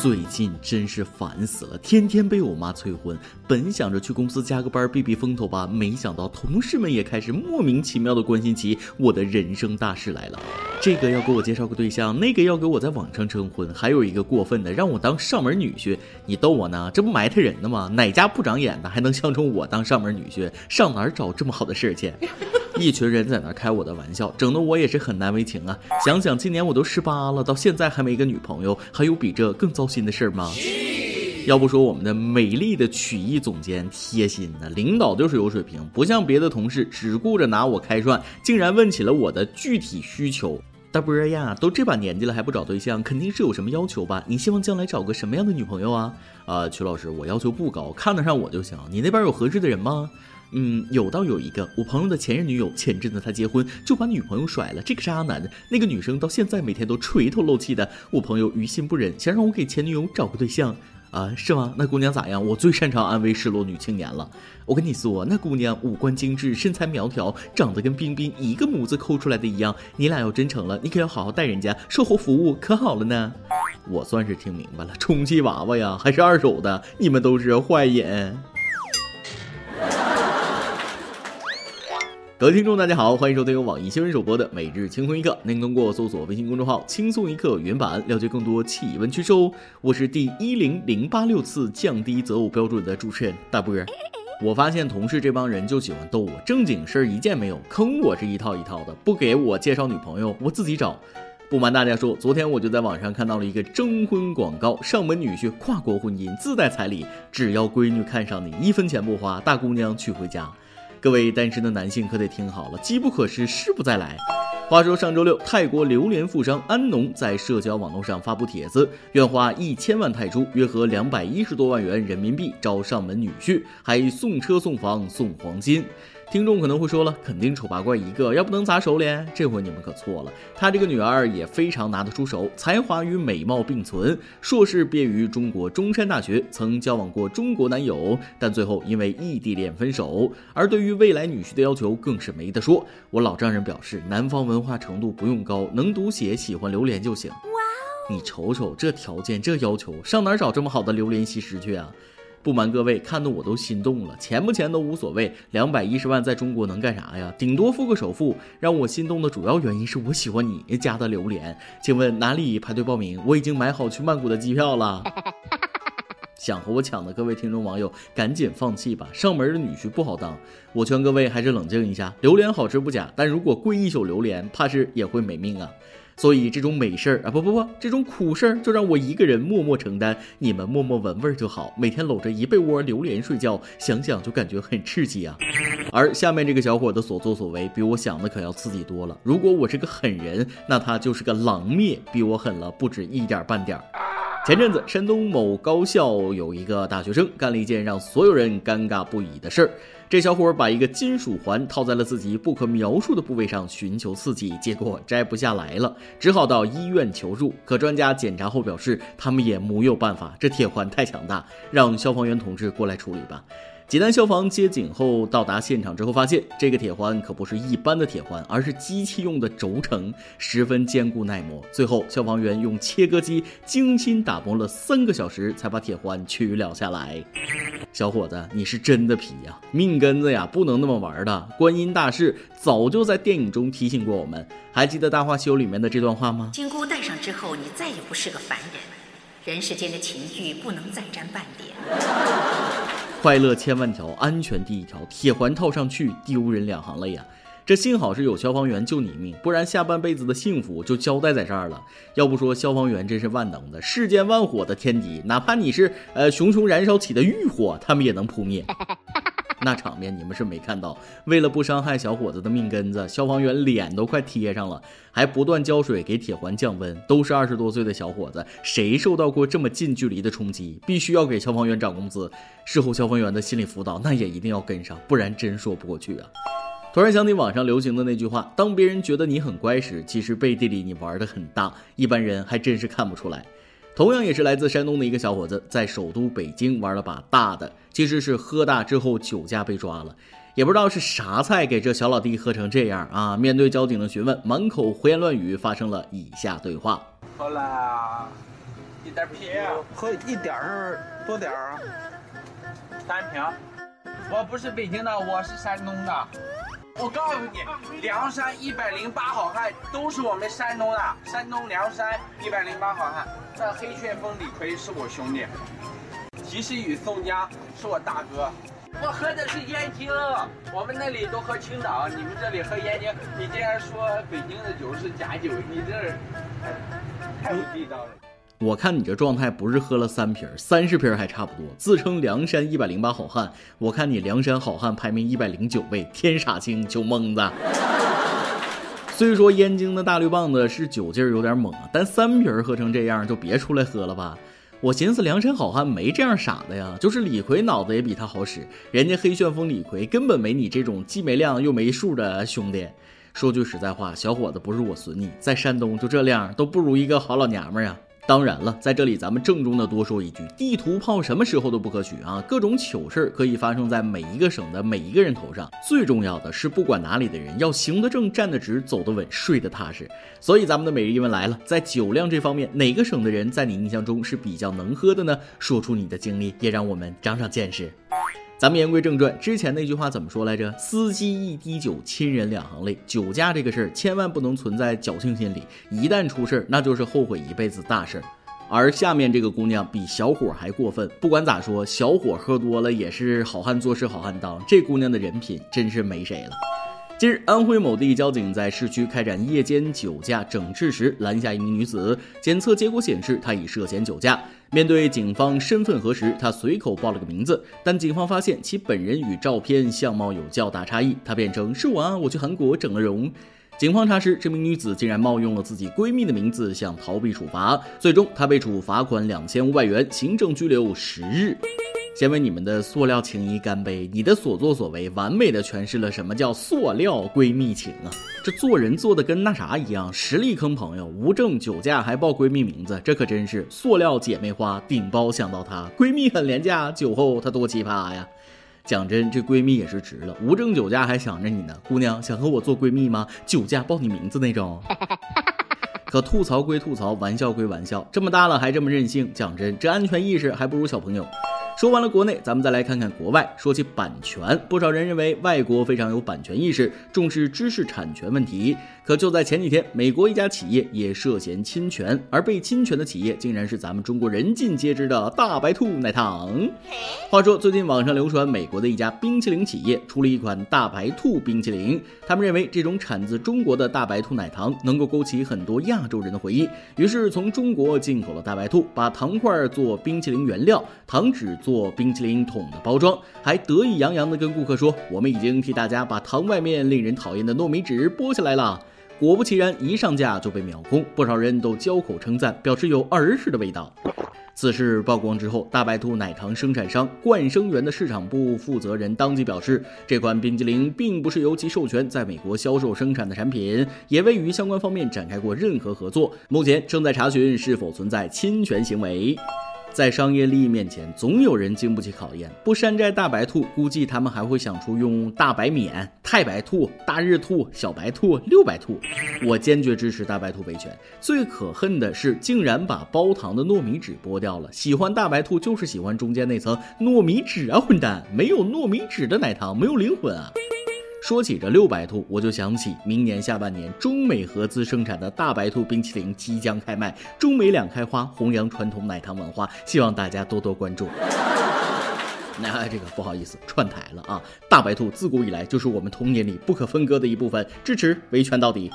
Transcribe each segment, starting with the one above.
最近真是烦死了，天天被我妈催婚。本想着去公司加个班避避风头吧，没想到同事们也开始莫名其妙的关心起我的人生大事来了。这个要给我介绍个对象，那个要给我在网上征婚，还有一个过分的让我当上门女婿。你逗我呢？这不埋汰人呢吗？哪家不长眼的还能相中我当上门女婿？上哪儿找这么好的事儿去？一群人在那开我的玩笑，整得我也是很难为情啊。想想今年我都十八了，到现在还没个女朋友，还有比这更糟心的事吗？要不说我们的美丽的曲艺总监贴心呢，领导就是有水平，不像别的同事只顾着拿我开涮，竟然问起了我的具体需求。大波呀，都这把年纪了还不找对象，肯定是有什么要求吧？你希望将来找个什么样的女朋友啊？啊，曲老师，我要求不高，看得上我就行。你那边有合适的人吗？嗯，有倒有一个，我朋友的前任女友，前阵子他结婚就把女朋友甩了，这个渣男。那个女生到现在每天都垂头漏气的，我朋友于心不忍，想让我给前女友找个对象啊？是吗？那姑娘咋样？我最擅长安慰失落女青年了。我跟你说，那姑娘五官精致，身材苗条，长得跟冰冰一个模子抠出来的一样。你俩要真成了，你可要好好待人家，售后服务可好了呢。我算是听明白了，充气娃娃呀，还是二手的？你们都是坏人。各位听众，大家好，欢迎收听由网易新闻首播的《每日轻松一刻》。您通过搜索微信公众号“轻松一刻”原版了解更多气温趋势哦。我是第一零零八六次降低择偶标准的主持人大波。我发现同事这帮人就喜欢逗我，正经事儿一件没有，坑我是一套一套的，不给我介绍女朋友，我自己找。不瞒大家说，昨天我就在网上看到了一个征婚广告，上门女婿，跨国婚姻，自带彩礼，只要闺女看上你，一分钱不花，大姑娘娶回家。各位单身的男性可得听好了，机不可失，失不再来。话说上周六，泰国榴莲富商安农在社交网络上发布帖子，愿花一千万泰铢，约合两百一十多万元人民币招上门女婿，还送车送房送黄金。听众可能会说了，肯定丑八怪一个，要不能砸手脸。这回你们可错了，她这个女儿也非常拿得出手，才华与美貌并存。硕士毕业于中国中山大学，曾交往过中国男友，但最后因为异地恋分手。而对于未来女婿的要求更是没得说。我老丈人表示，南方文化程度不用高，能读写，喜欢榴莲就行。哇哦，你瞅瞅这条件，这要求，上哪找这么好的榴莲西施去啊？不瞒各位，看得我都心动了。钱不钱都无所谓，两百一十万在中国能干啥呀？顶多付个首付。让我心动的主要原因是我喜欢你家的榴莲。请问哪里排队报名？我已经买好去曼谷的机票了。想和我抢的各位听众网友，赶紧放弃吧！上门的女婿不好当。我劝各位还是冷静一下。榴莲好吃不假，但如果跪一宿榴莲，怕是也会没命啊。所以这种美事儿啊，不不不，这种苦事儿就让我一个人默默承担，你们默默闻味儿就好。每天搂着一被窝榴莲睡觉，想想就感觉很刺激啊。而下面这个小伙的所作所为，比我想的可要刺激多了。如果我是个狠人，那他就是个狼灭，比我狠了不止一点半点儿。前阵子，山东某高校有一个大学生干了一件让所有人尴尬不已的事儿。这小伙把一个金属环套在了自己不可描述的部位上，寻求刺激，结果摘不下来了，只好到医院求助。可专家检查后表示，他们也木有办法，这铁环太强大，让消防员同志过来处理吧。济南消防接警后到达现场之后，发现这个铁环可不是一般的铁环，而是机器用的轴承，十分坚固耐磨。最后，消防员用切割机精心打磨了三个小时，才把铁环取了下来。小伙子，你是真的皮呀！命根子呀，不能那么玩的。观音大士早就在电影中提醒过我们，还记得《大话西游》里面的这段话吗？金箍戴上之后，你再也不是个凡人，人世间的情欲不能再沾半点。快乐千万条，安全第一条。铁环套上去，丢人两行泪呀！这幸好是有消防员救你命，不然下半辈子的幸福就交代在这儿了。要不说消防员真是万能的，世间万火的天敌，哪怕你是呃熊熊燃烧起的欲火，他们也能扑灭。那场面你们是没看到，为了不伤害小伙子的命根子，消防员脸都快贴上了，还不断浇水给铁环降温。都是二十多岁的小伙子，谁受到过这么近距离的冲击？必须要给消防员涨工资。事后消防员的心理辅导那也一定要跟上，不然真说不过去啊。突然想起网上流行的那句话：当别人觉得你很乖时，其实背地里你玩的很大，一般人还真是看不出来。同样也是来自山东的一个小伙子，在首都北京玩了把大的，其实是喝大之后酒驾被抓了，也不知道是啥菜给这小老弟喝成这样啊！面对交警的询问，满口胡言乱语，发生了以下对话：后来啊，一点啤，喝一点是多点儿啊？三瓶。我不是北京的，我是山东的。我告诉你，梁山一百零八好汉都是我们山东的，山东梁山一百零八好汉。这黑旋风李逵是我兄弟，及时雨宋江是我大哥。我喝的是燕京，我们那里都喝青岛，你们这里喝燕京。你竟然说北京的酒是假酒，你这太不地道了。我看你这状态不是喝了三瓶，三十瓶还差不多。自称梁山一百零八好汉，我看你梁山好汉排名一百零九位，天傻青酒蒙子。虽说燕京的大绿棒子是酒劲儿有点猛，但三瓶喝成这样就别出来喝了吧。我寻思梁山好汉没这样傻的呀，就是李逵脑子也比他好使，人家黑旋风李逵根本没你这种既没量又没数的兄弟。说句实在话，小伙子不是我损你，在山东就这样都不如一个好老娘们儿啊。当然了，在这里咱们郑重的多说一句，地图炮什么时候都不可取啊！各种糗事儿可以发生在每一个省的每一个人头上，最重要的是，不管哪里的人要行得正、站得直、走得稳、睡得踏实。所以咱们的每日一问来了，在酒量这方面，哪个省的人在你印象中是比较能喝的呢？说出你的经历，也让我们长长见识。咱们言归正传，之前那句话怎么说来着？司机一滴酒，亲人两行泪。酒驾这个事儿，千万不能存在侥幸心理，一旦出事儿，那就是后悔一辈子大事儿。而下面这个姑娘比小伙还过分，不管咋说，小伙喝多了也是好汉做事好汉当，这姑娘的人品真是没谁了。近日，安徽某地交警在市区开展夜间酒驾整治时，拦下一名女子。检测结果显示，她已涉嫌酒驾。面对警方身份核实，她随口报了个名字，但警方发现其本人与照片相貌有较大差异。她辩称：“是我啊，我去韩国整了容。”警方查实，这名女子竟然冒用了自己闺蜜的名字，想逃避处罚。最终，她被处罚款两千五百元，行政拘留十日。先为你们的塑料情谊干杯！你的所作所为，完美的诠释了什么叫塑料闺蜜情啊！这做人做的跟那啥一样，实力坑朋友，无证酒驾还报闺蜜名字，这可真是塑料姐妹花顶包想到她，闺蜜很廉价，酒后她多奇葩呀！讲真，这闺蜜也是值了，无证酒驾还想着你呢，姑娘想和我做闺蜜吗？酒驾报你名字那种。可吐槽归吐槽，玩笑归玩笑，这么大了还这么任性，讲真，这安全意识还不如小朋友。说完了国内，咱们再来看看国外。说起版权，不少人认为外国非常有版权意识，重视知识产权问题。可就在前几天，美国一家企业也涉嫌侵权，而被侵权的企业竟然是咱们中国人尽皆知的大白兔奶糖。话说，最近网上流传美国的一家冰淇淋企业出了一款大白兔冰淇淋，他们认为这种产自中国的大白兔奶糖能够勾起很多亚洲人的回忆，于是从中国进口了大白兔，把糖块做冰淇淋原料，糖纸。做冰淇淋桶的包装，还得意洋洋地跟顾客说：“我们已经替大家把糖外面令人讨厌的糯米纸剥下来了。”果不其然，一上架就被秒空，不少人都交口称赞，表示有儿时的味道。此事曝光之后，大白兔奶糖生产商冠生园的市场部负责人当即表示，这款冰激凌并不是由其授权在美国销售生产的产品，也未与相关方面展开过任何合作，目前正在查询是否存在侵权行为。在商业利益面前，总有人经不起考验。不山寨大白兔，估计他们还会想出用大白免、太白兔、大日兔、小白兔、六白兔。我坚决支持大白兔维权。最可恨的是，竟然把包糖的糯米纸剥掉了。喜欢大白兔就是喜欢中间那层糯米纸啊！混蛋，没有糯米纸的奶糖没有灵魂啊！说起这六白兔，我就想起明年下半年中美合资生产的大白兔冰淇淋即将开卖，中美两开花，弘扬传统奶糖文化，希望大家多多关注。那这个不好意思串台了啊！大白兔自古以来就是我们童年里不可分割的一部分，支持维权到底。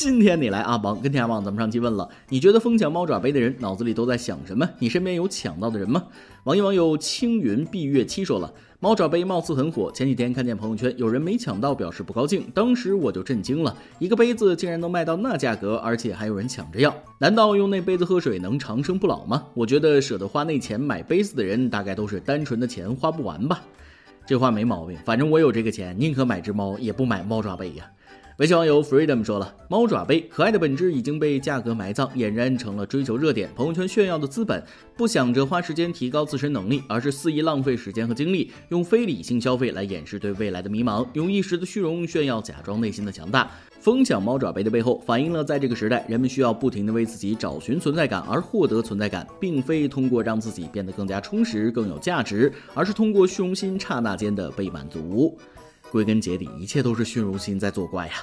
今天你来阿邦跟天涯网，咱们上期问了，你觉得疯抢猫爪杯的人脑子里都在想什么？你身边有抢到的人吗？网易网友青云碧月七说了。猫爪杯貌似很火，前几天看见朋友圈有人没抢到，表示不高兴，当时我就震惊了，一个杯子竟然能卖到那价格，而且还有人抢着要，难道用那杯子喝水能长生不老吗？我觉得舍得花那钱买杯子的人，大概都是单纯的钱花不完吧。这话没毛病，反正我有这个钱，宁可买只猫，也不买猫爪杯呀。微信网友 freedom 说了，猫爪杯可爱的本质已经被价格埋葬，俨然成了追求热点、朋友圈炫耀的资本。不想着花时间提高自身能力，而是肆意浪费时间和精力，用非理性消费来掩饰对未来的迷茫，用一时的虚荣炫耀，假装内心的强大。疯抢猫爪杯的背后，反映了在这个时代，人们需要不停的为自己找寻存在感，而获得存在感，并非通过让自己变得更加充实、更有价值，而是通过虚荣心刹那间的被满足。归根结底，一切都是虚荣心在作怪呀！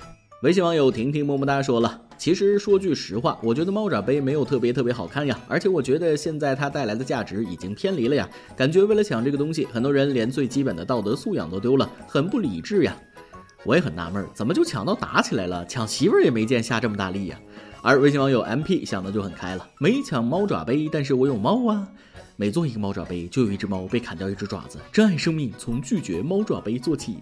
微信网友婷婷么么哒说了，其实说句实话，我觉得猫爪杯没有特别特别好看呀，而且我觉得现在它带来的价值已经偏离了呀，感觉为了抢这个东西，很多人连最基本的道德素养都丢了，很不理智呀。我也很纳闷，怎么就抢到打起来了？抢媳妇儿也没见下这么大力呀。而微信网友 MP 想的就很开了，没抢猫爪杯，但是我有猫啊。每做一个猫爪杯，就有一只猫被砍掉一只爪子。珍爱生命，从拒绝猫爪杯做起。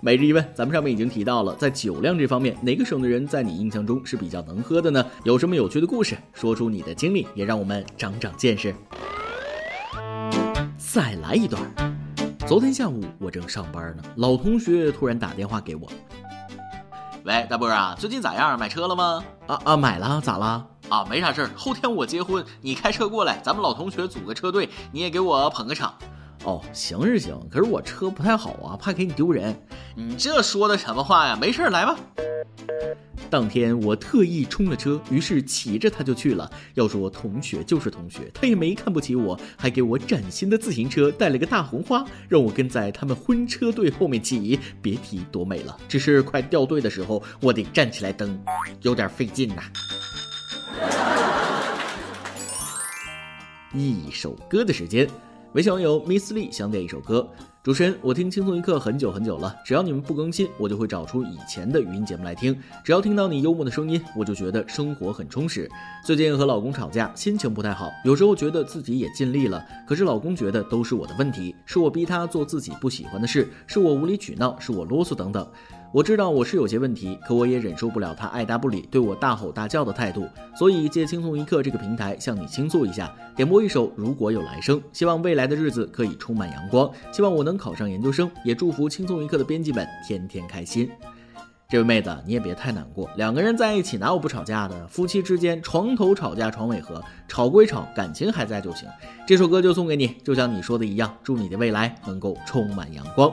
每日一问，咱们上面已经提到了，在酒量这方面，哪个省的人在你印象中是比较能喝的呢？有什么有趣的故事？说出你的经历，也让我们长长见识。再来一段。昨天下午我正上班呢，老同学突然打电话给我。喂，大波啊，最近咋样？买车了吗？啊啊，买了，咋了？啊，没啥事儿。后天我结婚，你开车过来，咱们老同学组个车队，你也给我捧个场。哦，行是行，可是我车不太好啊，怕给你丢人。你这说的什么话呀？没事儿，来吧。当天我特意冲了车，于是骑着它就去了。要说同学就是同学，他也没看不起我，还给我崭新的自行车带了个大红花，让我跟在他们婚车队后面骑，别提多美了。只是快掉队的时候，我得站起来蹬，有点费劲呐。一首歌的时间。微信网友 Miss 丽想点一首歌。主持人，我听轻松一刻很久很久了，只要你们不更新，我就会找出以前的语音节目来听。只要听到你幽默的声音，我就觉得生活很充实。最近和老公吵架，心情不太好，有时候觉得自己也尽力了，可是老公觉得都是我的问题，是我逼他做自己不喜欢的事，是我无理取闹，是我啰嗦等等。我知道我是有些问题，可我也忍受不了他爱答不理、对我大吼大叫的态度，所以借轻松一刻这个平台向你倾诉一下，点播一首《如果有来生》，希望未来的日子可以充满阳光，希望我能考上研究生，也祝福轻松一刻的编辑们天天开心。这位妹子，你也别太难过，两个人在一起哪有不吵架的？夫妻之间床头吵架床尾和，吵归吵，感情还在就行。这首歌就送给你，就像你说的一样，祝你的未来能够充满阳光。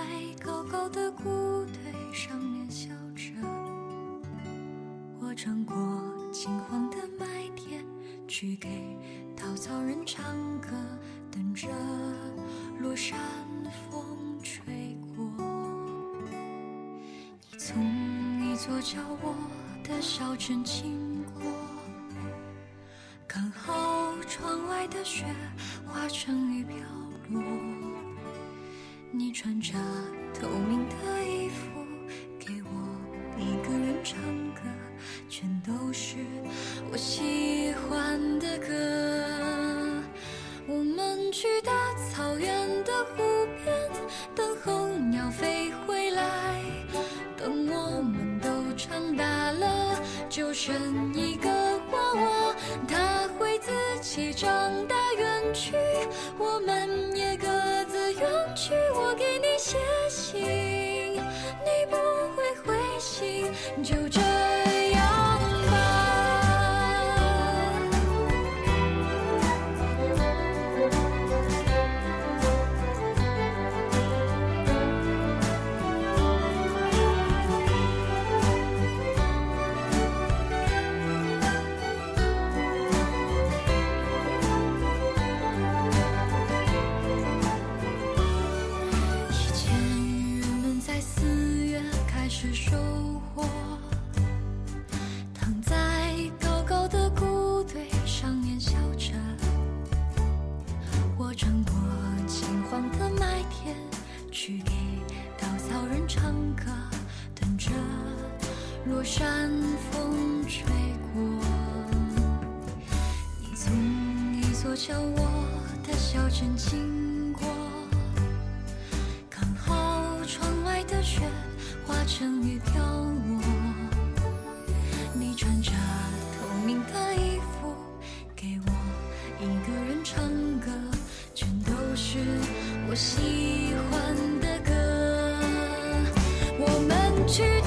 的谷堆上面笑着，我穿过金黄的麦田，去给稻草人唱歌，等着落山风吹过。你从一座叫我的小镇经过，刚好窗外的雪化成雨飘落，你穿着。透明的衣服，给我一个人唱歌，全都是我喜欢的歌。我们去大草原的湖边，等候鸟飞回来。等我们都长大了，就剩一个娃娃，他会自己长大远去，我们也各自远去。就这。我喜欢的歌。我们去。